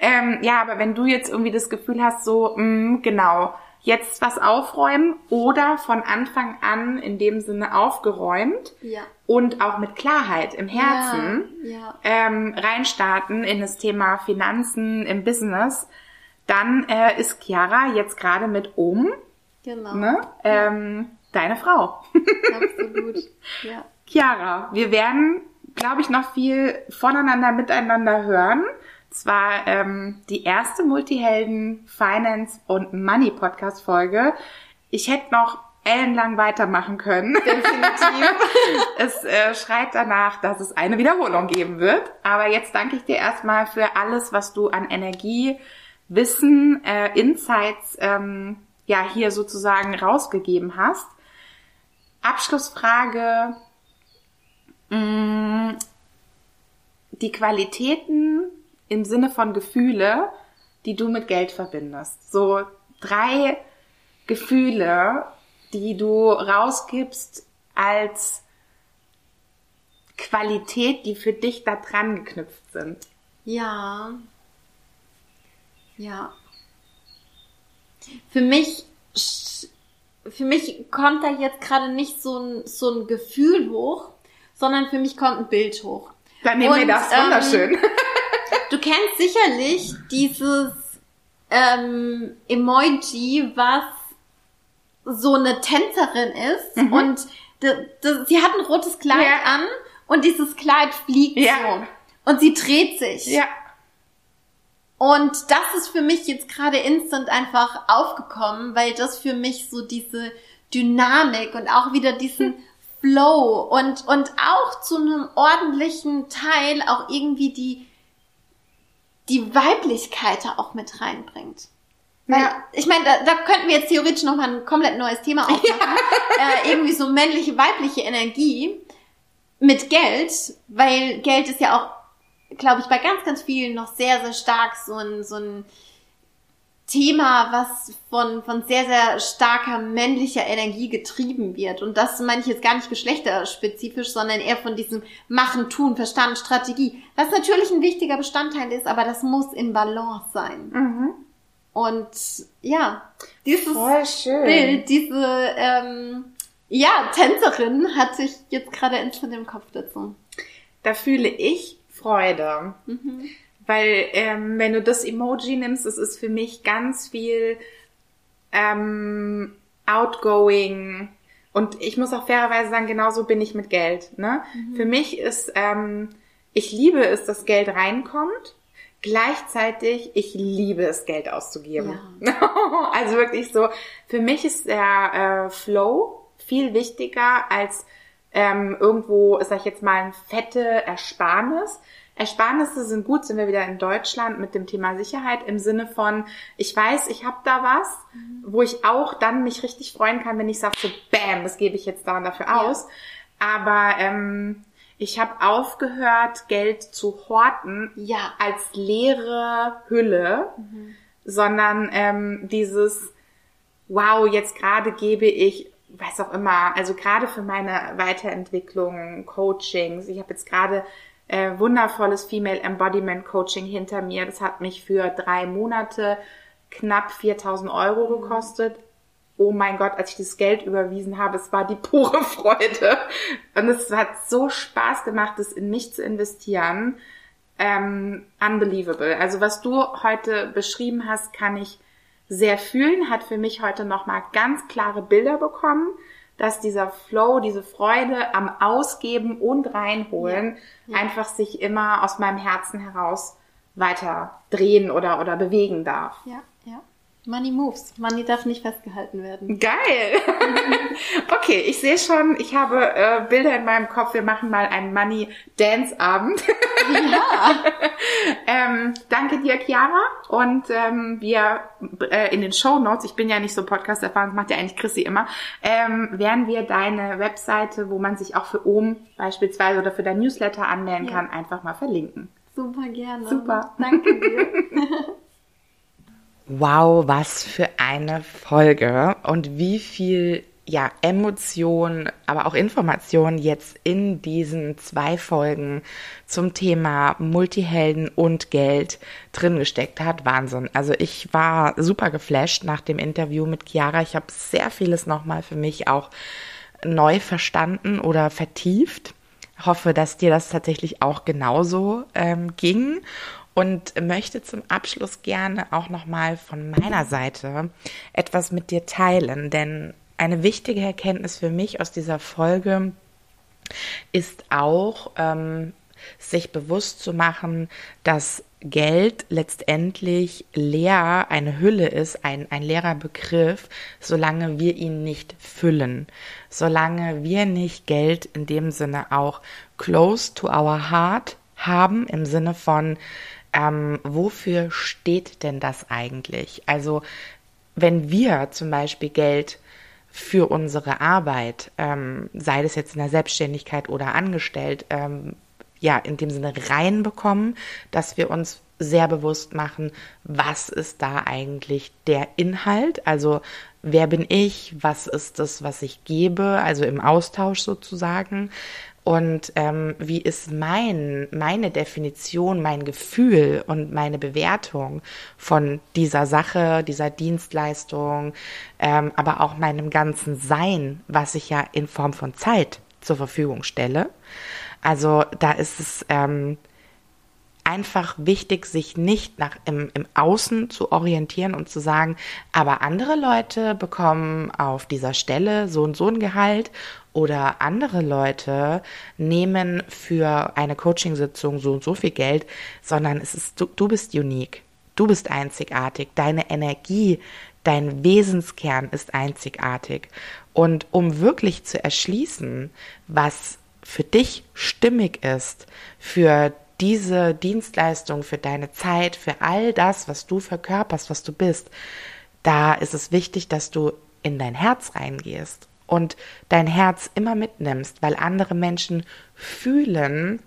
[SPEAKER 3] Ähm, ja, aber wenn du jetzt irgendwie das Gefühl hast, so, mh, genau, jetzt was aufräumen oder von Anfang an in dem Sinne aufgeräumt
[SPEAKER 4] Ja.
[SPEAKER 3] und auch mit Klarheit im Herzen
[SPEAKER 4] Ja.
[SPEAKER 3] ähm, reinstarten in das Thema Finanzen im Business, dann äh, ist Chiara jetzt gerade mit um
[SPEAKER 4] Genau.
[SPEAKER 3] ne? ähm, deine Frau.
[SPEAKER 4] Absolut. Ja.
[SPEAKER 3] Chiara, wir werden, glaube ich, noch viel voneinander, miteinander hören. Zwar ähm, die erste Multihelden Finance und Money Podcast Folge. Ich hätte noch ellenlang weitermachen können.
[SPEAKER 4] Definitiv.
[SPEAKER 3] es äh, schreit danach, dass es eine Wiederholung geben wird. Aber jetzt danke ich dir erstmal für alles, was du an Energie, Wissen, äh, Insights ähm, ja hier sozusagen rausgegeben hast. Abschlussfrage. Mh, die Qualitäten im Sinne von Gefühle, die du mit Geld verbindest. So drei Gefühle, die du rausgibst als Qualität, die für dich da dran geknüpft sind.
[SPEAKER 4] Ja. Ja. Für mich, für mich kommt da jetzt gerade nicht so ein, so ein Gefühl hoch, sondern für mich kommt ein Bild hoch.
[SPEAKER 3] Dann nehmen wir
[SPEAKER 4] Und,
[SPEAKER 3] das
[SPEAKER 4] ähm,
[SPEAKER 3] wunderschön.
[SPEAKER 4] Du kennst sicherlich dieses ähm, Emoji, was so eine Tänzerin ist und d- d- sie hat ein rotes Kleid
[SPEAKER 3] Ja.
[SPEAKER 4] an und dieses Kleid fliegt
[SPEAKER 3] Ja.
[SPEAKER 4] so und sie dreht sich.
[SPEAKER 3] ja.
[SPEAKER 4] Und das ist für mich jetzt gerade instant einfach aufgekommen, weil das für mich so diese Dynamik und auch wieder diesen Flow und, und auch zu einem ordentlichen Teil auch irgendwie die, die Weiblichkeit da auch mit reinbringt. Weil,
[SPEAKER 3] Ja.
[SPEAKER 4] ich meine, da, da könnten wir jetzt theoretisch nochmal ein komplett neues Thema aufmachen. Äh, irgendwie so männliche, weibliche Energie mit Geld, weil Geld ist ja auch, glaube ich, bei ganz, ganz vielen noch sehr, sehr stark so ein, so ein Thema, was von, von sehr, sehr starker männlicher Energie getrieben wird. Und das meine ich jetzt gar nicht geschlechterspezifisch, sondern eher von diesem Machen, Tun, Verstand, Strategie. Was natürlich ein wichtiger Bestandteil ist, aber das muss in Balance sein.
[SPEAKER 3] Mhm.
[SPEAKER 4] Und ja, dieses
[SPEAKER 3] Voll schön.
[SPEAKER 4] Bild, diese ähm, ja, Tänzerin hat sich jetzt gerade instant im Kopf dazu.
[SPEAKER 3] Da fühle ich Freude. Mhm. Weil ähm, wenn du das Emoji nimmst, es ist für mich ganz viel ähm, outgoing. Und ich muss auch fairerweise sagen, genauso bin ich mit Geld. Ne? Mhm. Für mich ist, ähm, ich liebe es, dass Geld reinkommt. Gleichzeitig, ich liebe es, Geld auszugeben. Ja. also wirklich so, für mich ist der äh, Flow viel wichtiger als ähm, irgendwo, sag ich jetzt mal, ein fette Ersparnis. Ersparnisse sind gut, sind wir wieder in Deutschland mit dem Thema Sicherheit im Sinne von, ich weiß, ich habe da was, mhm. wo ich auch dann mich richtig freuen kann, wenn ich sage so, bam, das gebe ich jetzt da und dafür ja. aus. Aber ähm, ich habe aufgehört, Geld zu horten ja. als leere Hülle, mhm. sondern ähm, dieses, wow, jetzt gerade gebe ich weiß auch immer, also gerade für meine Weiterentwicklung, Coachings, ich habe jetzt gerade äh, wundervolles Female Embodiment Coaching hinter mir. Das hat mich für drei Monate knapp 4000 Euro gekostet. Oh mein Gott, als ich das Geld überwiesen habe, es war die pure Freude. Und es hat so Spaß gemacht, das in mich zu investieren. Ähm, unbelievable. Also was du heute beschrieben hast, kann ich sehr fühlen, hat für mich heute nochmal ganz klare Bilder bekommen dass dieser Flow, diese Freude am Ausgeben und Reinholen ja. Ja. einfach sich immer aus meinem Herzen heraus weiter drehen oder, oder bewegen darf.
[SPEAKER 4] Ja. Money moves. Money darf nicht festgehalten werden.
[SPEAKER 3] Geil. okay, ich sehe schon, ich habe äh, Bilder in meinem Kopf. Wir machen mal einen Money Dance Abend. ja. ähm, danke dir, Chiara. Und ähm, wir äh, in den Show Notes, ich bin ja nicht so Podcast erfahren, das macht ja eigentlich Chrissy immer, ähm, werden wir deine Webseite, wo man sich auch für OM beispielsweise oder für dein Newsletter anmelden ja. kann, einfach mal verlinken.
[SPEAKER 4] Super gerne.
[SPEAKER 3] Super.
[SPEAKER 4] Danke dir.
[SPEAKER 1] Wow, was für eine Folge und wie viel ja, Emotion, aber auch Information jetzt in diesen zwei Folgen zum Thema Multihelden und Geld drin gesteckt hat. Wahnsinn. Also ich war super geflasht nach dem Interview mit Chiara. Ich habe sehr vieles nochmal für mich auch neu verstanden oder vertieft. Hoffe, dass dir das tatsächlich auch genauso ähm, ging und möchte zum Abschluss gerne auch nochmal von meiner Seite etwas mit dir teilen, denn eine wichtige Erkenntnis für mich aus dieser Folge ist auch, ähm, sich bewusst zu machen, dass Geld letztendlich leer, eine Hülle ist, ein, ein leerer Begriff, solange wir ihn nicht füllen, solange wir nicht Geld in dem Sinne auch close to our heart haben, im Sinne von, ähm, wofür steht denn das eigentlich? Also wenn wir zum Beispiel Geld für unsere Arbeit, ähm, sei das jetzt in der Selbstständigkeit oder angestellt, ähm, ja, in dem Sinne reinbekommen, dass wir uns sehr bewusst machen, was ist da eigentlich der Inhalt? Also wer bin ich? Was ist das, was ich gebe? Also im Austausch sozusagen. Und ähm, wie ist mein, meine Definition, mein Gefühl und meine Bewertung von dieser Sache, dieser Dienstleistung, ähm, aber auch meinem ganzen Sein, was ich ja in Form von Zeit zur Verfügung stelle. Also da ist es ähm, einfach wichtig, sich nicht nach im, im Außen zu orientieren und zu sagen, aber andere Leute bekommen auf dieser Stelle so und so ein Gehalt oder andere Leute nehmen für eine Coachingsitzung so und so viel Geld, sondern es ist, du, du bist unique. Du bist einzigartig. Deine Energie, dein Wesenskern ist einzigartig. Und um wirklich zu erschließen, was für dich stimmig ist, für diese Dienstleistung, für deine Zeit, für all das, was du verkörperst, was du bist, da ist es wichtig, dass du in dein Herz reingehst und dein Herz immer mitnimmst, weil andere Menschen fühlen,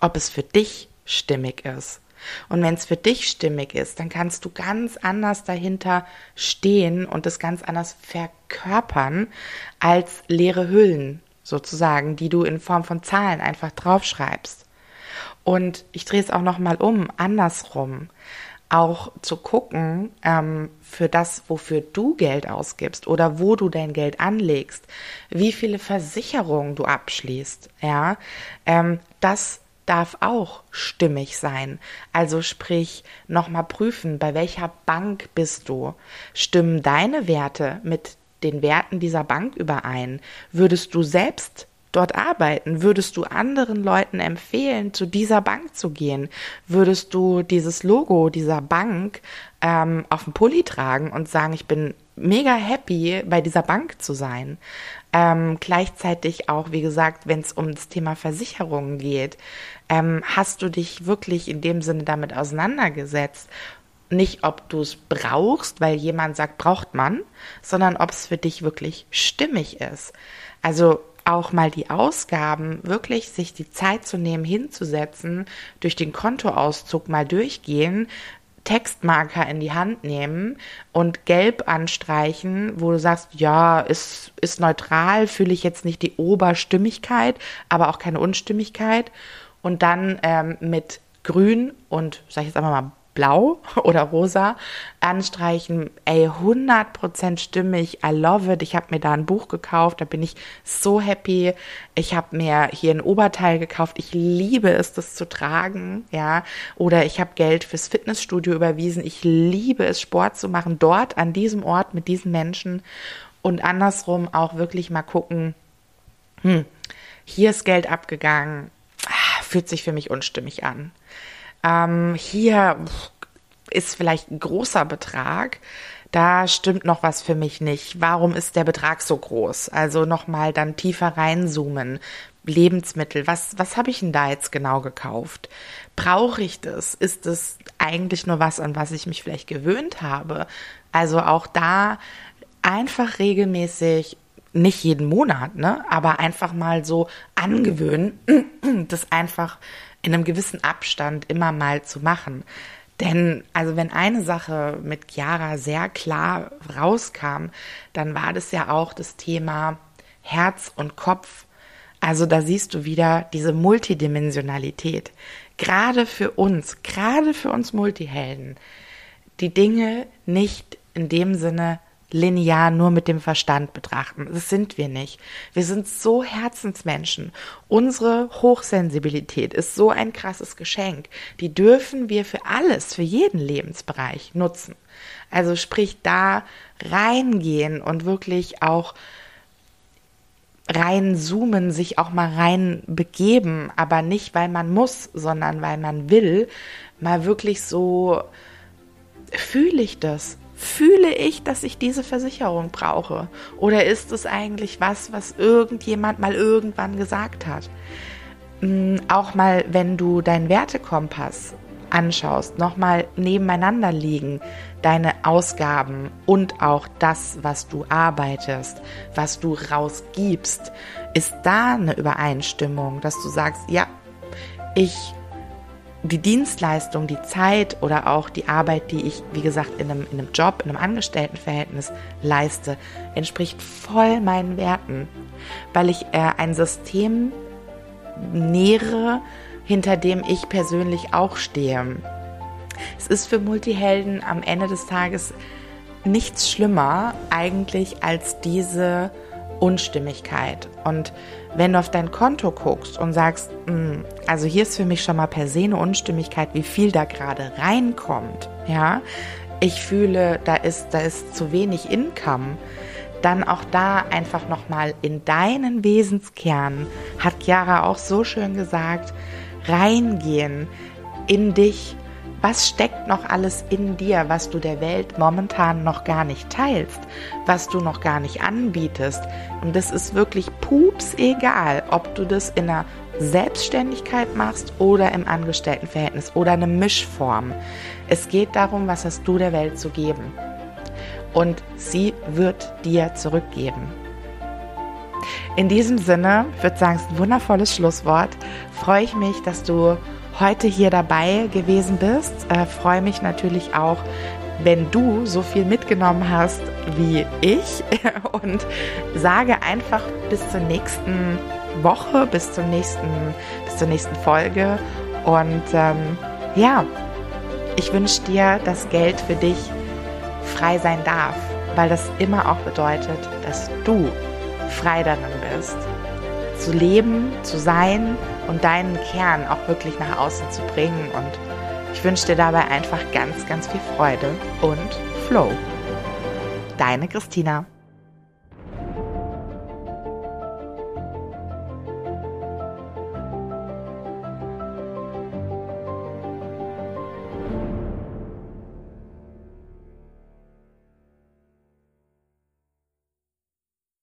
[SPEAKER 1] ob es für dich stimmig ist. Und wenn es für dich stimmig ist, dann kannst du ganz anders dahinter stehen und es ganz anders verkörpern als leere Hüllen sozusagen, die du in Form von Zahlen einfach draufschreibst. Und ich drehe es auch noch mal um, andersrum auch zu gucken ähm, für das, wofür du Geld ausgibst oder wo du dein Geld anlegst, wie viele Versicherungen du abschließt, ja, ähm, das darf auch stimmig sein. Also sprich, nochmal prüfen, bei welcher Bank bist du? Stimmen deine Werte mit den Werten dieser Bank überein? Würdest du selbst dort arbeiten? Würdest du anderen Leuten empfehlen, zu dieser Bank zu gehen? Würdest du dieses Logo dieser Bank ähm, auf dem Pulli tragen und sagen, ich bin mega happy, bei dieser Bank zu sein? Ähm, gleichzeitig auch, wie gesagt, wenn es um das Thema Versicherungen geht, ähm, hast du dich wirklich in dem Sinne damit auseinandergesetzt? Nicht, ob du es brauchst, weil jemand sagt, braucht man, sondern ob es für dich wirklich stimmig ist. Also auch mal die Ausgaben, wirklich sich die Zeit zu nehmen, hinzusetzen, durch den Kontoauszug mal durchgehen, Textmarker in die Hand nehmen und gelb anstreichen, wo du sagst, ja, ist, ist neutral, fühle ich jetzt nicht die Oberstimmigkeit, aber auch keine Unstimmigkeit. Und dann ähm, mit grün und, sag ich jetzt einfach mal, blau oder rosa anstreichen. Ey, 100% stimmig. I love it. Ich habe mir da ein Buch gekauft. Da bin ich so happy. Ich habe mir hier ein Oberteil gekauft. Ich liebe es, das zu tragen. Ja. Oder ich habe Geld fürs Fitnessstudio überwiesen. Ich liebe es, Sport zu machen. Dort, an diesem Ort, mit diesen Menschen. Und andersrum auch wirklich mal gucken, hm, hier ist Geld abgegangen. Ah, fühlt sich für mich unstimmig an. Ähm, hier ist vielleicht ein großer Betrag. Da stimmt noch was für mich nicht. Warum ist der Betrag so groß? Also nochmal dann tiefer reinzoomen. Lebensmittel, was, was habe ich denn da jetzt genau gekauft? Brauche ich das? Ist das eigentlich nur was, an was ich mich vielleicht gewöhnt habe? Also auch da einfach regelmäßig, nicht jeden Monat, ne, aber einfach mal so angewöhnen, das einfach in einem gewissen Abstand immer mal zu machen. Denn also wenn eine Sache mit Chiara sehr klar rauskam, dann war das ja auch das Thema Herz und Kopf. Also da siehst du wieder diese Multidimensionalität. Gerade für uns, gerade für uns Multihelden, die Dinge nicht in dem Sinne linear nur mit dem Verstand betrachten. Das sind wir nicht. Wir sind so Herzensmenschen. Unsere Hochsensibilität ist so ein krasses Geschenk. Die dürfen wir für alles, für jeden Lebensbereich nutzen. Also sprich da reingehen und wirklich auch reinzoomen, sich auch mal rein begeben, aber nicht, weil man muss, sondern weil man will, mal wirklich so, fühle ich das? Fühle ich, dass ich diese Versicherung brauche? Oder ist es eigentlich was, was irgendjemand mal irgendwann gesagt hat? Hm, auch mal, wenn du deinen Wertekompass anschaust, nochmal nebeneinander liegen, deine Ausgaben und auch das, was du arbeitest, was du rausgibst, ist da eine Übereinstimmung, dass du sagst, ja, ich die Dienstleistung, die Zeit oder auch die Arbeit, die ich, wie gesagt, in einem, in einem Job, in einem Angestelltenverhältnis leiste, entspricht voll meinen Werten, weil ich äh, ein System nähere, hinter dem ich persönlich auch stehe. Es ist für Multihelden am Ende des Tages nichts schlimmer eigentlich als diese Unstimmigkeit. Und wenn du auf dein Konto guckst und sagst, hm, also hier ist für mich schon mal per se eine Unstimmigkeit, wie viel da gerade reinkommt, ja, ich fühle, da ist, da ist zu wenig Income, dann auch da einfach nochmal in deinen Wesenskern, hat Chiara auch so schön gesagt, reingehen in dich, was steckt noch alles in dir, was du der Welt momentan noch gar nicht teilst, was du noch gar nicht anbietest. Und das ist wirklich pups egal, ob du das in einer Selbstständigkeit machst oder im Angestelltenverhältnis oder eine Mischform. Es geht darum, was hast du der Welt zu geben. Und sie wird dir zurückgeben. In diesem Sinne, ich würde sagen, es ist ein wundervolles Schlusswort. Freue ich mich, dass du heute hier dabei gewesen bist. Äh, freue mich natürlich auch, wenn du so viel mitgenommen hast wie ich und sage einfach bis zur nächsten Woche, bis zum nächsten, bis zur nächsten Folge und ähm, ja, ich wünsche dir, dass Geld für dich frei sein darf, weil das immer auch bedeutet, dass du frei darin bist zu leben, zu sein und deinen Kern auch wirklich nach außen zu bringen. Und ich wünsche dir dabei einfach ganz, ganz viel Freude und Flow. Deine Christina.